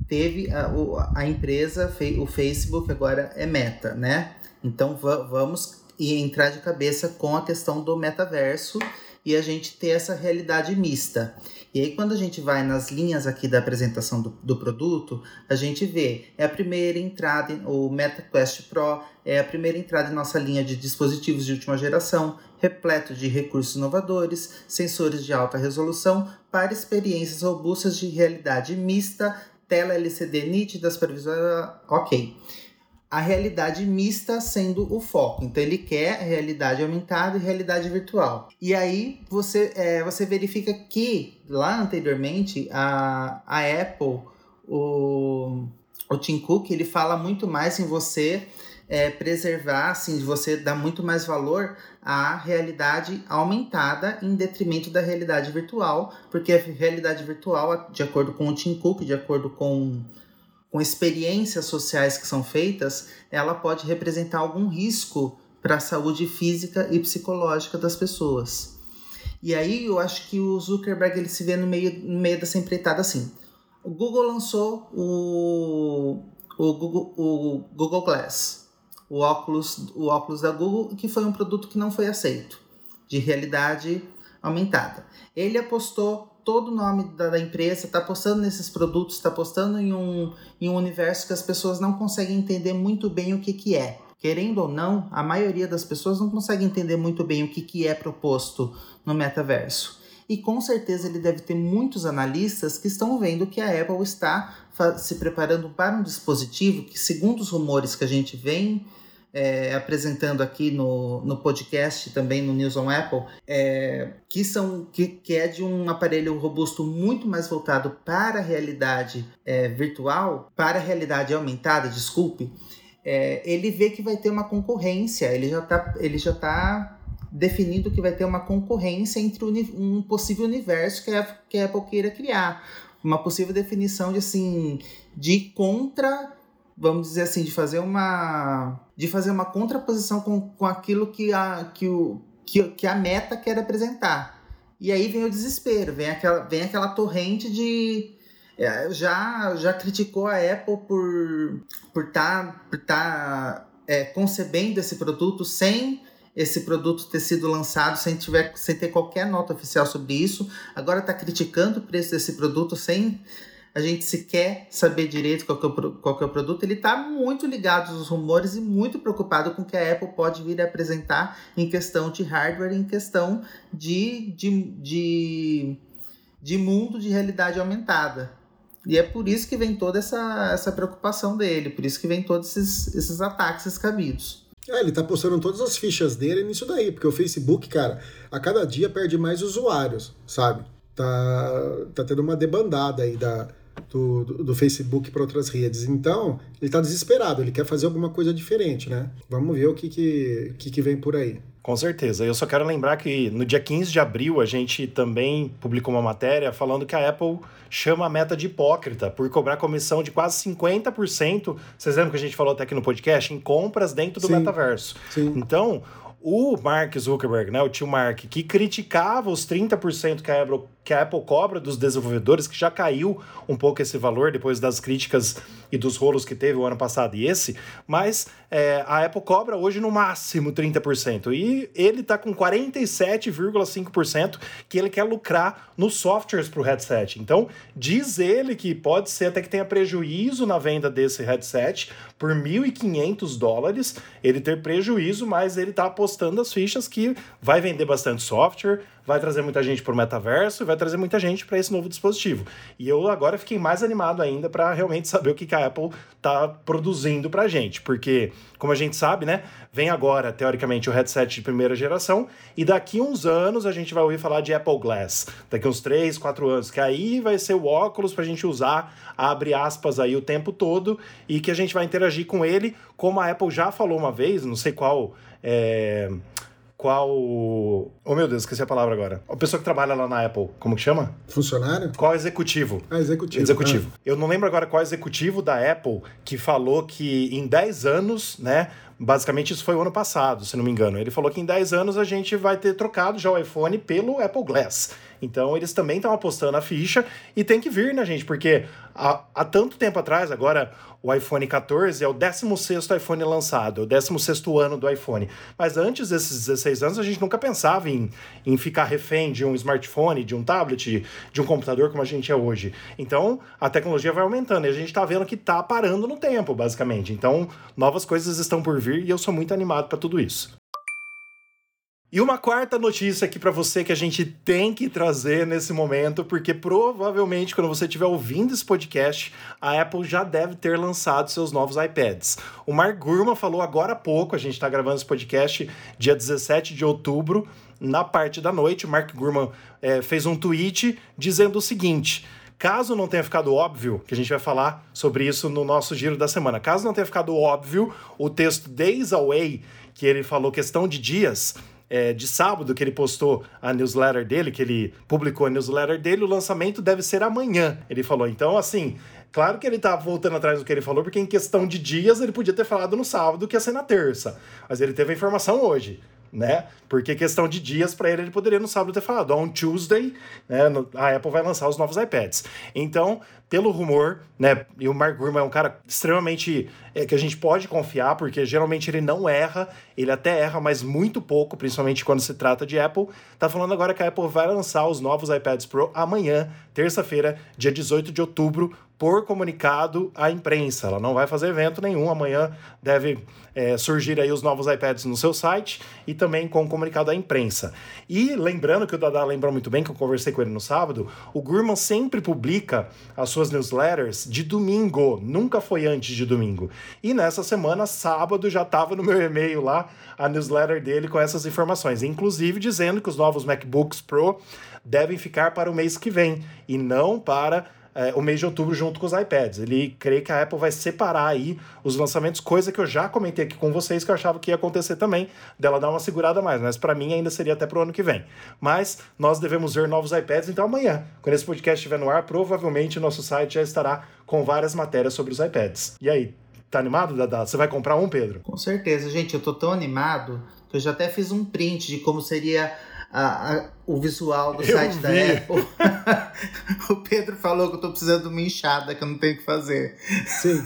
teve a, a empresa, o Facebook agora é meta, né? Então vamos entrar de cabeça com a questão do metaverso e a gente ter essa realidade mista. E aí, quando a gente vai nas linhas aqui da apresentação do, do produto, a gente vê, é a primeira entrada, o MetaQuest Pro é a primeira entrada em nossa linha de dispositivos de última geração, repleto de recursos inovadores, sensores de alta resolução para experiências robustas de realidade mista tela LCD nítida, supervisões, ok. A realidade mista sendo o foco. Então ele quer realidade aumentada e realidade virtual. E aí você, é, você verifica que lá anteriormente a, a Apple, o, o Tim Cook, ele fala muito mais em você é, preservar, assim, de você dar muito mais valor à realidade aumentada em detrimento da realidade virtual, porque a realidade virtual, de acordo com o Tim Cook, de acordo com, com experiências sociais que são feitas, ela pode representar algum risco para a saúde física e psicológica das pessoas. E aí eu acho que o Zuckerberg ele se vê no meio, no meio dessa empreitada assim. O Google lançou o, o, Google, o Google Glass, o óculos, o óculos da Google, que foi um produto que não foi aceito, de realidade aumentada. Ele apostou todo o nome da, da empresa, está apostando nesses produtos, está apostando em um, em um universo que as pessoas não conseguem entender muito bem o que, que é. Querendo ou não, a maioria das pessoas não consegue entender muito bem o que, que é proposto no metaverso. E com certeza ele deve ter muitos analistas que estão vendo que a Apple está se preparando para um dispositivo que, segundo os rumores que a gente vem é, apresentando aqui no, no podcast, também no News on Apple, é, que, são, que, que é de um aparelho robusto muito mais voltado para a realidade é, virtual, para a realidade aumentada, desculpe, é, ele vê que vai ter uma concorrência, ele já está tá definindo que vai ter uma concorrência entre um possível universo que a, que a Apple queira criar. Uma possível definição de assim de contra, vamos dizer assim, de fazer uma de fazer uma contraposição com, com aquilo que a, que, o, que, que a meta quer apresentar. E aí vem o desespero, vem aquela, vem aquela torrente de. É, já, já criticou a Apple por por tá, por tá, é, concebendo esse produto sem esse produto ter sido lançado sem, tiver, sem ter qualquer nota oficial sobre isso. Agora está criticando o preço desse produto sem a gente sequer saber direito qual, é o, qual é o produto. Ele está muito ligado aos rumores e muito preocupado com o que a Apple pode vir a apresentar em questão de hardware, em questão de, de, de, de mundo de realidade aumentada. E é por isso que vem toda essa, essa preocupação dele, por isso que vem todos esses, esses ataques escabidos. É, ele tá postando todas as fichas dele nisso daí, porque o Facebook, cara, a cada dia perde mais usuários, sabe? Tá, tá tendo uma debandada aí da, do, do, do Facebook para outras redes. Então, ele tá desesperado, ele quer fazer alguma coisa diferente, né? Vamos ver o que, que, que, que vem por aí. Com certeza. Eu só quero lembrar que no dia 15 de abril a gente também publicou uma matéria falando que a Apple chama a meta de hipócrita por cobrar comissão de quase 50%. Vocês lembram que a gente falou até aqui no podcast? Em compras dentro do Sim. metaverso. Sim. Então, o Mark Zuckerberg, né, o tio Mark, que criticava os 30% que a, Apple, que a Apple cobra dos desenvolvedores, que já caiu um pouco esse valor depois das críticas e dos rolos que teve o ano passado e esse, mas é, a Apple cobra hoje no máximo 30%. E ele está com 47,5% que ele quer lucrar nos softwares para o headset. Então, diz ele que pode ser até que tenha prejuízo na venda desse headset por 1.500 dólares, ele ter prejuízo, mas ele está apostando apostando as fichas que vai vender bastante software, vai trazer muita gente para o metaverso e vai trazer muita gente para esse novo dispositivo. E eu agora fiquei mais animado ainda para realmente saber o que, que a Apple está produzindo para a gente, porque, como a gente sabe, né, vem agora, teoricamente, o headset de primeira geração e daqui uns anos a gente vai ouvir falar de Apple Glass, daqui uns 3, 4 anos, que aí vai ser o óculos para a gente usar, abre aspas aí o tempo todo e que a gente vai interagir com ele, como a Apple já falou uma vez, não sei qual é, qual. Oh meu Deus, esqueci a palavra agora. A pessoa que trabalha lá na Apple, como que chama? Funcionário? Qual executivo? Ah, executivo. Executivo. Ah. Eu não lembro agora qual executivo da Apple que falou que em 10 anos, né? Basicamente, isso foi o ano passado, se não me engano. Ele falou que em 10 anos a gente vai ter trocado já o iPhone pelo Apple Glass. Então, eles também estão apostando a ficha e tem que vir, né, gente? Porque há, há tanto tempo atrás, agora o iPhone 14 é o 16 iPhone lançado, é o 16 ano do iPhone. Mas antes desses 16 anos, a gente nunca pensava em, em ficar refém de um smartphone, de um tablet, de um computador como a gente é hoje. Então, a tecnologia vai aumentando e a gente está vendo que está parando no tempo, basicamente. Então, novas coisas estão por vir e eu sou muito animado para tudo isso. E uma quarta notícia aqui para você que a gente tem que trazer nesse momento, porque provavelmente quando você estiver ouvindo esse podcast, a Apple já deve ter lançado seus novos iPads. O Mark Gurman falou agora há pouco, a gente está gravando esse podcast dia 17 de outubro, na parte da noite. O Mark Gurman é, fez um tweet dizendo o seguinte. Caso não tenha ficado óbvio, que a gente vai falar sobre isso no nosso giro da semana, caso não tenha ficado óbvio, o texto Days Away, que ele falou questão de dias, é, de sábado que ele postou a newsletter dele, que ele publicou a newsletter dele, o lançamento deve ser amanhã, ele falou. Então, assim, claro que ele tá voltando atrás do que ele falou, porque em questão de dias ele podia ter falado no sábado que ia ser na terça. Mas ele teve a informação hoje. né? Porque questão de dias para ele, ele poderia no sábado ter falado, on Tuesday, né, a Apple vai lançar os novos iPads. Então, pelo rumor, né, e o Mark Gurman é um cara extremamente é, que a gente pode confiar, porque geralmente ele não erra, ele até erra, mas muito pouco, principalmente quando se trata de Apple. Tá falando agora que a Apple vai lançar os novos iPads Pro amanhã, terça-feira, dia 18 de outubro, por comunicado à imprensa. Ela não vai fazer evento nenhum. Amanhã deve é, surgir aí os novos iPads no seu site e também com comunicado à imprensa. E lembrando que o Dada lembrou muito bem que eu conversei com ele no sábado, o Gurman sempre publica as suas newsletters de domingo, nunca foi antes de domingo. E nessa semana, sábado, já estava no meu e-mail lá a newsletter dele com essas informações, inclusive dizendo que os novos MacBooks Pro devem ficar para o mês que vem e não para é, o mês de outubro junto com os iPads. Ele crê que a Apple vai separar aí os lançamentos, coisa que eu já comentei aqui com vocês que eu achava que ia acontecer também, dela dar uma segurada mais, mas para mim ainda seria até pro ano que vem. Mas nós devemos ver novos iPads, então amanhã, quando esse podcast estiver no ar, provavelmente o nosso site já estará com várias matérias sobre os iPads. E aí, tá animado, Dada? Você vai comprar um, Pedro? Com certeza, gente, eu tô tão animado que eu já até fiz um print de como seria a, a, o visual do Eu site da vi. Apple. o Pedro falou que eu tô precisando de uma enxada que eu não tenho o que fazer. Sim.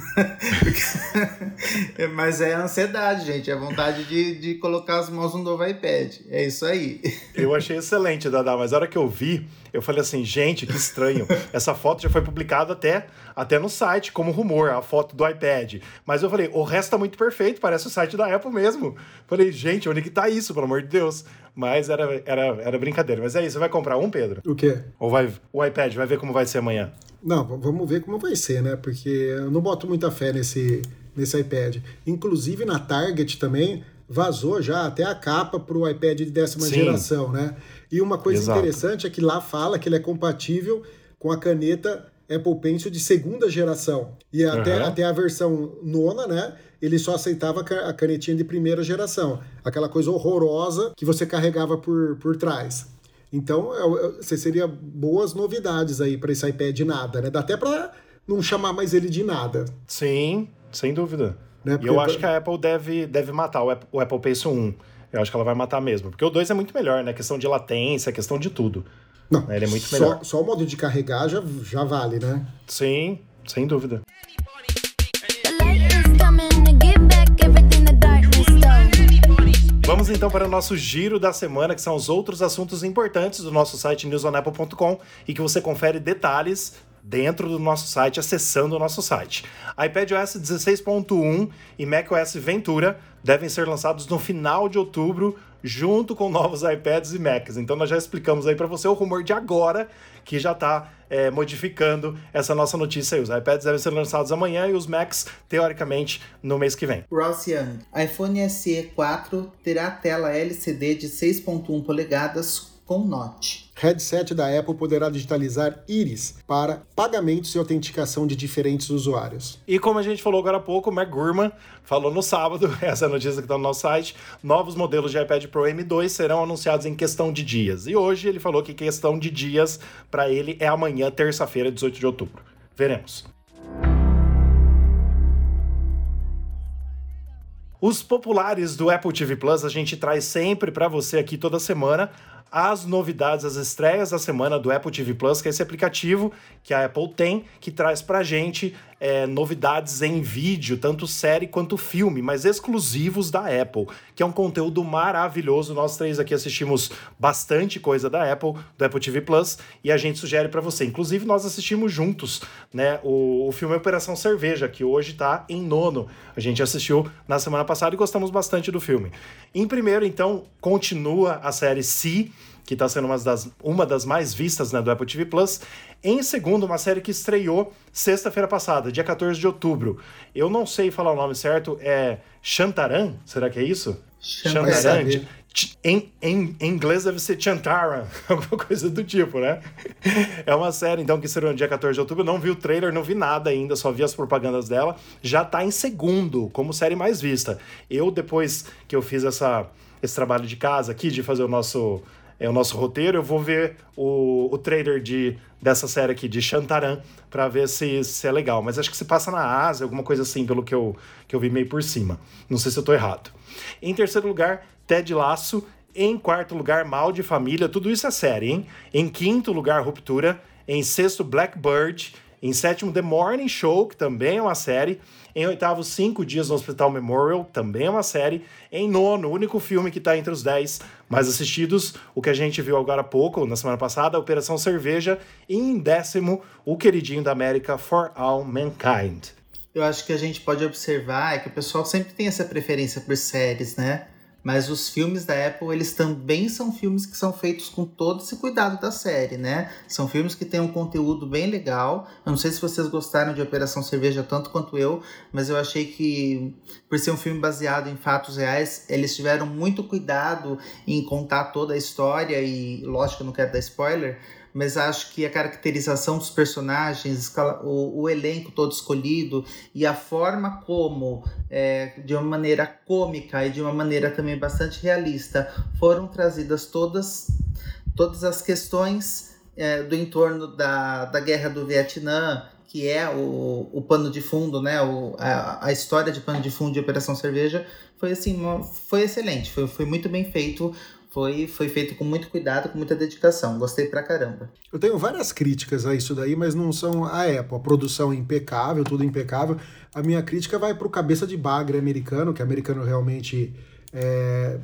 Mas é ansiedade, gente. É vontade de, de colocar as mãos no novo iPad. É isso aí. Eu achei excelente, Dada, mas a hora que eu vi, eu falei assim, gente, que estranho. Essa foto já foi publicada até, até no site, como rumor, a foto do iPad. Mas eu falei, o resto tá muito perfeito, parece o site da Apple mesmo. Falei, gente, onde que tá isso, pelo amor de Deus? Mas era, era, era brincadeira. Mas é isso, você vai comprar um, Pedro? O quê? Ou vai o iPad, vai ver como vai ser amanhã? Não, vamos ver como vai ser, né? Porque eu não boto muita fé nesse, nesse iPad. Inclusive na Target também vazou já até a capa para o iPad de décima Sim. geração, né? E uma coisa Exato. interessante é que lá fala que ele é compatível com a caneta Apple Pencil de segunda geração. E até, Aham. até a versão nona, né? Ele só aceitava a canetinha de primeira geração. Aquela coisa horrorosa que você carregava por, por trás. Então, é o- é- você seria boas novidades aí para esse iPad nada, né? Dá até para não chamar mais ele de nada. Sim, sem dúvida. Né? E eu acho que a Apple deve, deve matar o Apple, o Apple Pencil 1. Eu acho que ela vai matar mesmo. Porque o 2 é muito melhor, né? Questão de latência, questão de tudo. Não, Ele é muito só, melhor. Só o modo de carregar já, já vale, né? Sim, sem dúvida. Vamos então para o nosso giro da semana, que são os outros assuntos importantes do nosso site newsonapple.com e que você confere detalhes dentro do nosso site, acessando o nosso site. iPadOS 16.1 e macOS Ventura devem ser lançados no final de outubro, junto com novos iPads e Macs. Então nós já explicamos aí para você o rumor de agora, que já está modificando essa nossa notícia aí. Os iPads devem ser lançados amanhã e os Macs, teoricamente, no mês que vem. Ross Young. iPhone SE 4 terá tela LCD de 6.1 polegadas com notch. Headset da Apple poderá digitalizar íris para pagamentos e autenticação de diferentes usuários. E como a gente falou agora há pouco, o Mac Gurman falou no sábado, essa é notícia que está no nosso site, novos modelos de iPad Pro M2 serão anunciados em questão de dias. E hoje ele falou que questão de dias para ele é amanhã, terça-feira, 18 de outubro. Veremos. Os populares do Apple TV Plus a gente traz sempre para você aqui toda semana as novidades, as estreias da semana do Apple TV Plus, que é esse aplicativo que a Apple tem, que traz pra gente é, novidades em vídeo, tanto série quanto filme, mas exclusivos da Apple, que é um conteúdo maravilhoso. Nós três aqui assistimos bastante coisa da Apple, do Apple TV Plus, e a gente sugere para você. Inclusive, nós assistimos juntos né, o, o filme Operação Cerveja, que hoje tá em nono. A gente assistiu na semana passada e gostamos bastante do filme. Em primeiro, então, continua a série Si, que está sendo uma das, uma das mais vistas né, do Apple TV Plus. Em segundo, uma série que estreou sexta-feira passada, dia 14 de outubro. Eu não sei falar o nome certo, é Chantaran? Será que é isso? Chantaran. Em, em, em inglês deve ser Chantaran, alguma coisa do tipo, né? É uma série, então, que estreou no dia 14 de outubro. Não vi o trailer, não vi nada ainda, só vi as propagandas dela. Já tá em segundo, como série mais vista. Eu, depois que eu fiz essa, esse trabalho de casa aqui, de fazer o nosso, é, o nosso roteiro, eu vou ver o, o trailer de, dessa série aqui, de Chantaran, pra ver se, se é legal. Mas acho que se passa na Ásia, alguma coisa assim, pelo que eu, que eu vi meio por cima. Não sei se eu tô errado. Em terceiro lugar, Ted Laço. Em quarto lugar, Mal de Família. Tudo isso é série, hein? Em quinto lugar, Ruptura. Em sexto, Blackbird. Em sétimo, The Morning Show, que também é uma série. Em oitavo, Cinco Dias no Hospital Memorial, também é uma série. Em nono, o único filme que está entre os dez mais assistidos, o que a gente viu agora há pouco, na semana passada, Operação Cerveja. E em décimo, o queridinho da América, For All Mankind. Eu acho que a gente pode observar é que o pessoal sempre tem essa preferência por séries, né? Mas os filmes da Apple, eles também são filmes que são feitos com todo esse cuidado da série, né? São filmes que têm um conteúdo bem legal. Eu não sei se vocês gostaram de Operação Cerveja tanto quanto eu, mas eu achei que, por ser um filme baseado em fatos reais, eles tiveram muito cuidado em contar toda a história e, lógico, eu não quero dar spoiler, mas acho que a caracterização dos personagens, o, o elenco todo escolhido e a forma como, é, de uma maneira cômica e de uma maneira também bastante realista, foram trazidas todas, todas as questões é, do entorno da, da guerra do Vietnã, que é o, o pano de fundo, né? O, a, a história de pano de fundo de Operação Cerveja foi assim, foi excelente, foi, foi muito bem feito foi, foi feito com muito cuidado, com muita dedicação. Gostei pra caramba. Eu tenho várias críticas a isso daí, mas não são a Apple. A produção é impecável, tudo impecável. A minha crítica vai pro cabeça de bagre americano, que americano realmente é,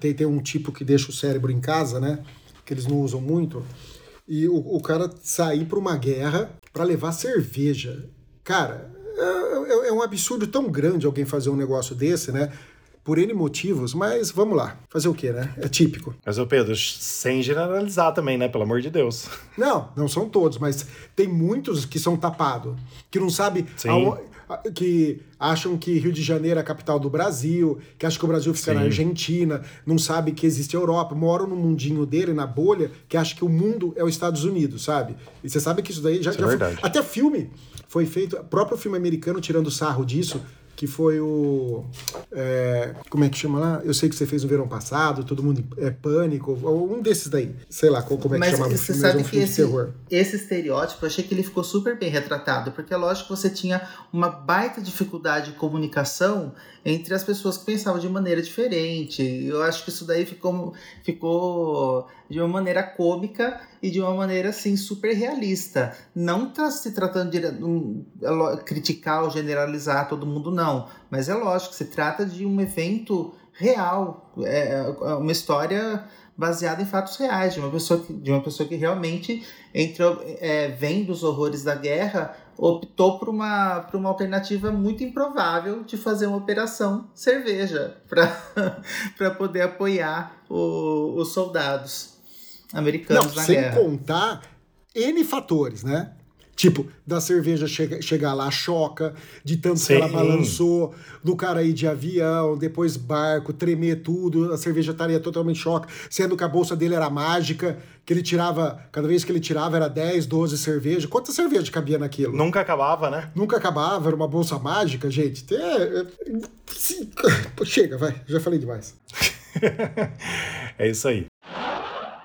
tem, tem um tipo que deixa o cérebro em casa, né? Que eles não usam muito. E o, o cara sair para uma guerra para levar cerveja. Cara, é, é, é um absurdo tão grande alguém fazer um negócio desse, né? Por N motivos, mas vamos lá. Fazer o quê, né? É típico. Mas, ô Pedro, sem generalizar também, né? Pelo amor de Deus. Não, não são todos, mas tem muitos que são tapados, que não sabe que acham que Rio de Janeiro é a capital do Brasil, que acham que o Brasil fica Sim. na Argentina, não sabe que existe a Europa, moram no mundinho dele, na bolha, que acha que o mundo é os Estados Unidos, sabe? E você sabe que isso daí já, isso já é foi, até filme foi feito, próprio filme americano tirando sarro disso, que foi o. É, como é que chama lá? Eu sei que você fez no verão passado, todo mundo é pânico, ou um desses daí. Sei lá como é que mas chamava filme, mas é um filme esse. Esse estereótipo, eu achei que ele ficou super bem retratado, porque é lógico que você tinha uma baita dificuldade de comunicação entre as pessoas que pensavam de maneira diferente. Eu acho que isso daí ficou, ficou de uma maneira cômica e de uma maneira assim super realista. Não está se tratando de um, criticar ou generalizar todo mundo, não. Mas é lógico, se trata de um evento real, é, é uma história baseada em fatos reais de uma pessoa que, de uma pessoa que realmente entrou é, vendo os horrores da guerra optou por uma, por uma alternativa muito improvável de fazer uma operação cerveja para poder apoiar o, os soldados americanos Não, na sem guerra. Sem contar N fatores, né? Tipo, da cerveja chega, chegar lá, choca, de tanto Sim. que ela balançou, do cara ir de avião, depois barco, tremer tudo, a cerveja estaria totalmente choca, sendo que a bolsa dele era mágica, que ele tirava, cada vez que ele tirava era 10, 12 cervejas. Quanta cerveja cabia naquilo? Nunca acabava, né? Nunca acabava, era uma bolsa mágica, gente. É, é, chega, vai, já falei demais. é isso aí.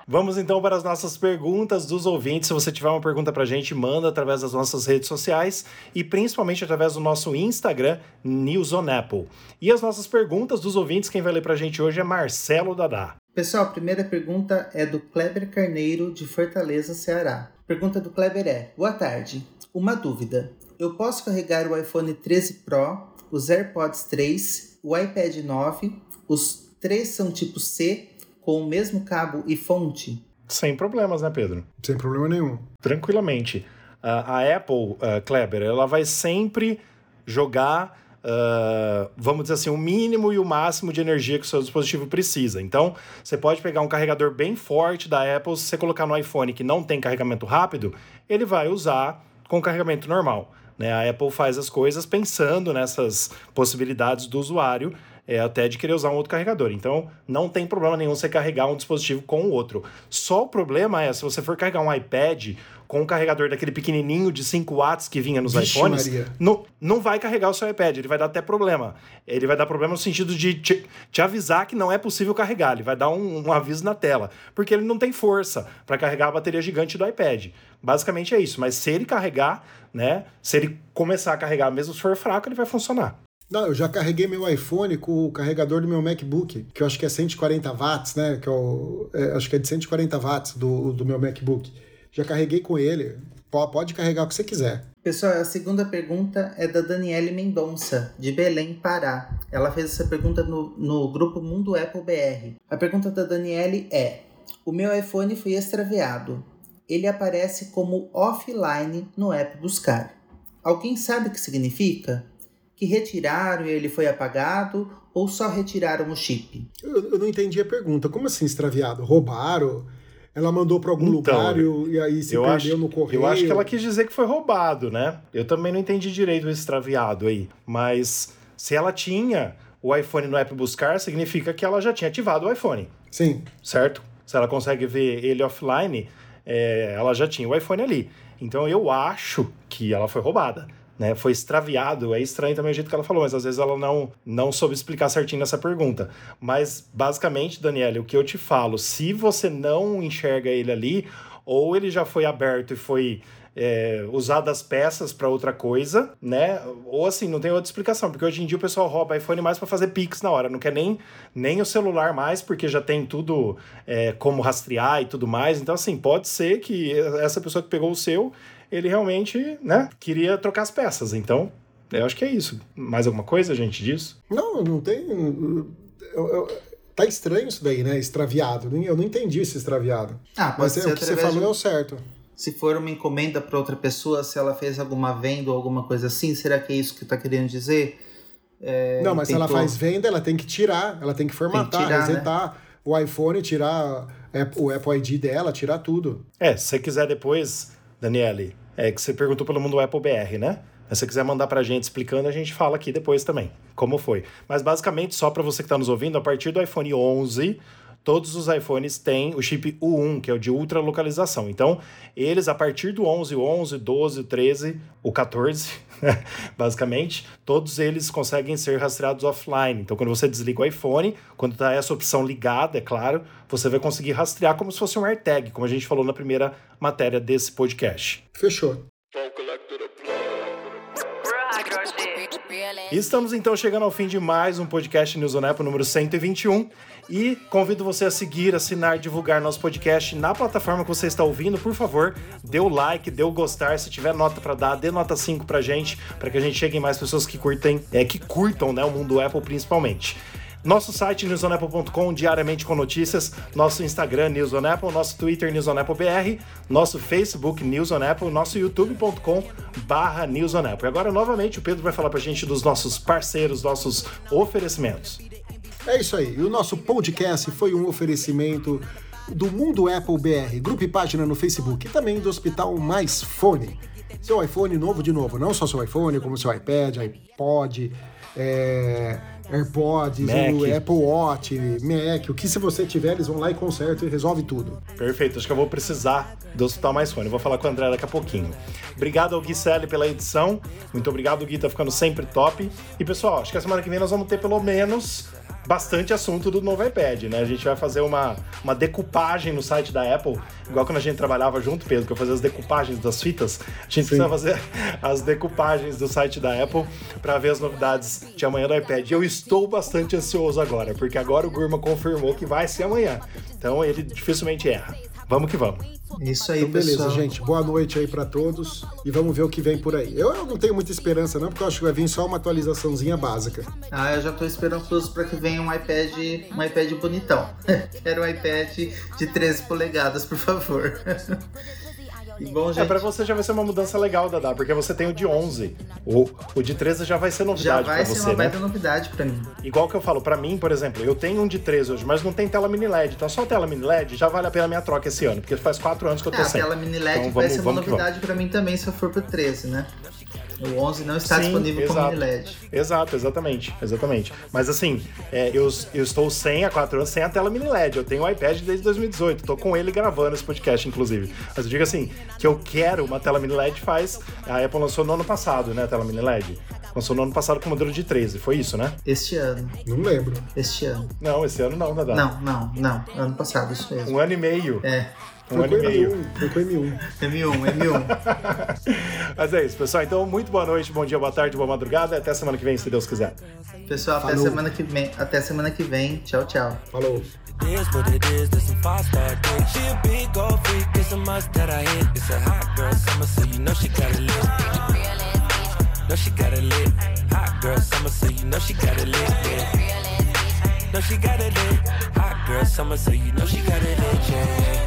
Vamos então para as nossas perguntas dos ouvintes. Se você tiver uma pergunta para a gente, manda através das nossas redes sociais e principalmente através do nosso Instagram, News on Apple. E as nossas perguntas dos ouvintes, quem vai ler para a gente hoje é Marcelo Dadá. Pessoal, a primeira pergunta é do Kleber Carneiro, de Fortaleza, Ceará. Pergunta do Kleber é: Boa tarde. Uma dúvida. Eu posso carregar o iPhone 13 Pro, os AirPods 3, o iPad 9, os três são tipo C com o mesmo cabo e fonte? Sem problemas, né, Pedro? Sem problema nenhum. Tranquilamente. Uh, a Apple, uh, Kleber, ela vai sempre jogar, uh, vamos dizer assim, o mínimo e o máximo de energia que o seu dispositivo precisa. Então, você pode pegar um carregador bem forte da Apple, se você colocar no iPhone que não tem carregamento rápido, ele vai usar com carregamento normal. Né? A Apple faz as coisas pensando nessas possibilidades do usuário é, até de querer usar um outro carregador. Então, não tem problema nenhum você carregar um dispositivo com o outro. Só o problema é, se você for carregar um iPad com um carregador daquele pequenininho de 5 watts que vinha nos Vixe iPhones, não, não vai carregar o seu iPad, ele vai dar até problema. Ele vai dar problema no sentido de te, te avisar que não é possível carregar, ele vai dar um, um aviso na tela, porque ele não tem força para carregar a bateria gigante do iPad. Basicamente é isso, mas se ele carregar, né, se ele começar a carregar mesmo se for fraco, ele vai funcionar. Não, eu já carreguei meu iPhone com o carregador do meu MacBook, que eu acho que é 140 watts, né? Que é o, é, acho que é de 140 watts do, do meu MacBook. Já carreguei com ele. Pode carregar o que você quiser. Pessoal, a segunda pergunta é da Daniele Mendonça, de Belém, Pará. Ela fez essa pergunta no, no grupo Mundo Apple BR. A pergunta da Daniele é: O meu iPhone foi extraviado. Ele aparece como offline no app Buscar. Alguém sabe o que significa? Que retiraram e ele foi apagado ou só retiraram o chip? Eu, eu não entendi a pergunta. Como assim extraviado? Roubaram? Ela mandou para algum então, lugar e, e, aí se perdeu acho, no correio. Eu acho que ela quis dizer que foi roubado, né? Eu também não entendi direito o extraviado aí. Mas se ela tinha o iPhone no app buscar, significa que ela já tinha ativado o iPhone. Sim. Certo? Se ela consegue ver ele offline, é, ela já tinha o iPhone ali. Então eu acho que ela foi roubada né, foi extraviado. É estranho também o jeito que ela falou, mas às vezes ela não, não soube explicar certinho nessa pergunta. Mas, basicamente, Daniela, o que eu te falo, se você não enxerga ele ali, ou ele já foi aberto e foi é, usado as peças para outra coisa, né? Ou assim, não tem outra explicação, porque hoje em dia o pessoal rouba iPhone mais para fazer Pix na hora, não quer nem, nem o celular mais, porque já tem tudo é, como rastrear e tudo mais. Então, assim, pode ser que essa pessoa que pegou o seu ele realmente, né, queria trocar as peças. Então, eu acho que é isso. Mais alguma coisa, gente, disso? Não, não tem. Eu, eu, tá estranho isso daí, né? Extraviado. Eu não entendi esse extraviado. Ah, pode Mas ser é, o que você falou de... é o certo. Se for uma encomenda para outra pessoa, se ela fez alguma venda ou alguma coisa assim, será que é isso que tá querendo dizer? É, não, mas tentou... se ela faz venda, ela tem que tirar, ela tem que formatar, tem que tirar, resetar né? o iPhone, tirar o Apple ID dela, tirar tudo. É, se você quiser depois Daniele, é que você perguntou pelo mundo Apple BR, né? Se você quiser mandar para a gente explicando, a gente fala aqui depois também como foi. Mas basicamente, só para você que está nos ouvindo, a partir do iPhone 11, todos os iPhones têm o chip U1, que é o de ultra localização. Então, eles, a partir do 11, o 11, 12, o 13, o 14, basicamente, todos eles conseguem ser rastreados offline. Então, quando você desliga o iPhone, quando está essa opção ligada, é claro, você vai conseguir rastrear como se fosse um AirTag, como a gente falou na primeira matéria desse podcast. Fechou. Estamos então chegando ao fim de mais um podcast News on Apple número 121 e convido você a seguir, assinar, divulgar nosso podcast na plataforma que você está ouvindo. Por favor, dê o like, dê o gostar. Se tiver nota para dar, dê nota 5 pra gente, para que a gente chegue em mais pessoas que curtem, é, que curtam né, o mundo Apple principalmente. Nosso site newsonapple.com diariamente com notícias, nosso Instagram News on Apple, nosso Twitter News on Apple BR, nosso Facebook News on Apple, nosso youtube.com barra News on Apple. E agora novamente o Pedro vai falar pra gente dos nossos parceiros, nossos oferecimentos. É isso aí. E o nosso podcast foi um oferecimento do Mundo Apple BR, grupo e página no Facebook e também do Hospital Mais Fone. Seu iPhone novo de novo, não só seu iPhone, como seu iPad, iPod, é, AirPods, o Apple Watch, Mac, o que se você tiver, eles vão lá e consertam e resolve tudo. Perfeito, acho que eu vou precisar do Hospital Mais Fone. Eu vou falar com o André daqui a pouquinho. Obrigado ao Gui Selle pela edição. Muito obrigado, Gui, tá ficando sempre top. E pessoal, acho que a semana que vem nós vamos ter pelo menos bastante assunto do novo iPad, né? A gente vai fazer uma, uma decupagem no site da Apple, igual quando a gente trabalhava junto, Pedro, que eu fazia as decupagens das fitas. A gente Sim. precisa fazer as decupagens do site da Apple para ver as novidades de amanhã do iPad. E eu estou bastante ansioso agora, porque agora o Gurma confirmou que vai ser amanhã. Então ele dificilmente erra. Vamos que vamos. Isso aí, então, beleza, pessoal. gente. Boa noite aí para todos e vamos ver o que vem por aí. Eu, eu, não tenho muita esperança, não, porque eu acho que vai vir só uma atualizaçãozinha básica. Ah, eu já tô esperançoso para que venha um iPad, um iPad bonitão. Quero um iPad de 13 polegadas, por favor. Bom, é, pra você já vai ser uma mudança legal, Dada, porque você tem o de 11. O, o de 13 já vai ser novidade pra você, né? Já vai ser uma né? novidade pra mim. Igual que eu falo, pra mim, por exemplo, eu tenho um de 13 hoje, mas não tem tela mini LED. Então só tela mini LED já vale a pena a minha troca esse ano, porque faz 4 anos que eu tô ah, sem. A tela mini LED então, vai vamos, ser uma novidade pra mim também se eu for pro 13, né? O 11 não está Sim, disponível exato. como mini LED. Exato, exatamente, exatamente. Mas assim, é, eu, eu estou sem há quatro anos sem a tela mini LED. Eu tenho o iPad desde 2018. Estou com ele gravando esse podcast, inclusive. Mas eu digo assim, que eu quero uma tela mini LED faz. A Apple lançou no ano passado, né? A tela mini LED. Lançou no ano passado com o modelo de 13, foi isso, né? Este ano. Não lembro. Este ano. Não, esse ano não, Dadá. Não, não, não. Ano passado, isso mesmo. Um ano e meio. É. Um ano e meio. Foi com M1. M1, M1. Mas é isso, pessoal. Então, muito boa noite, bom dia, boa tarde, boa madrugada. Até semana que vem, se Deus quiser. Pessoal, até semana que vem. Até semana que vem. Tchau, tchau. Falou. It is what it is, this some five star dick. She a big old freak, it's a must that I hit. It's a hot girl summer, so you know she got it lit. No, she got it lit. Hot girl summer, so you know she got it lit. Yeah. No, she got it lit. Hot girl summer, so you know she got it lit. Yeah.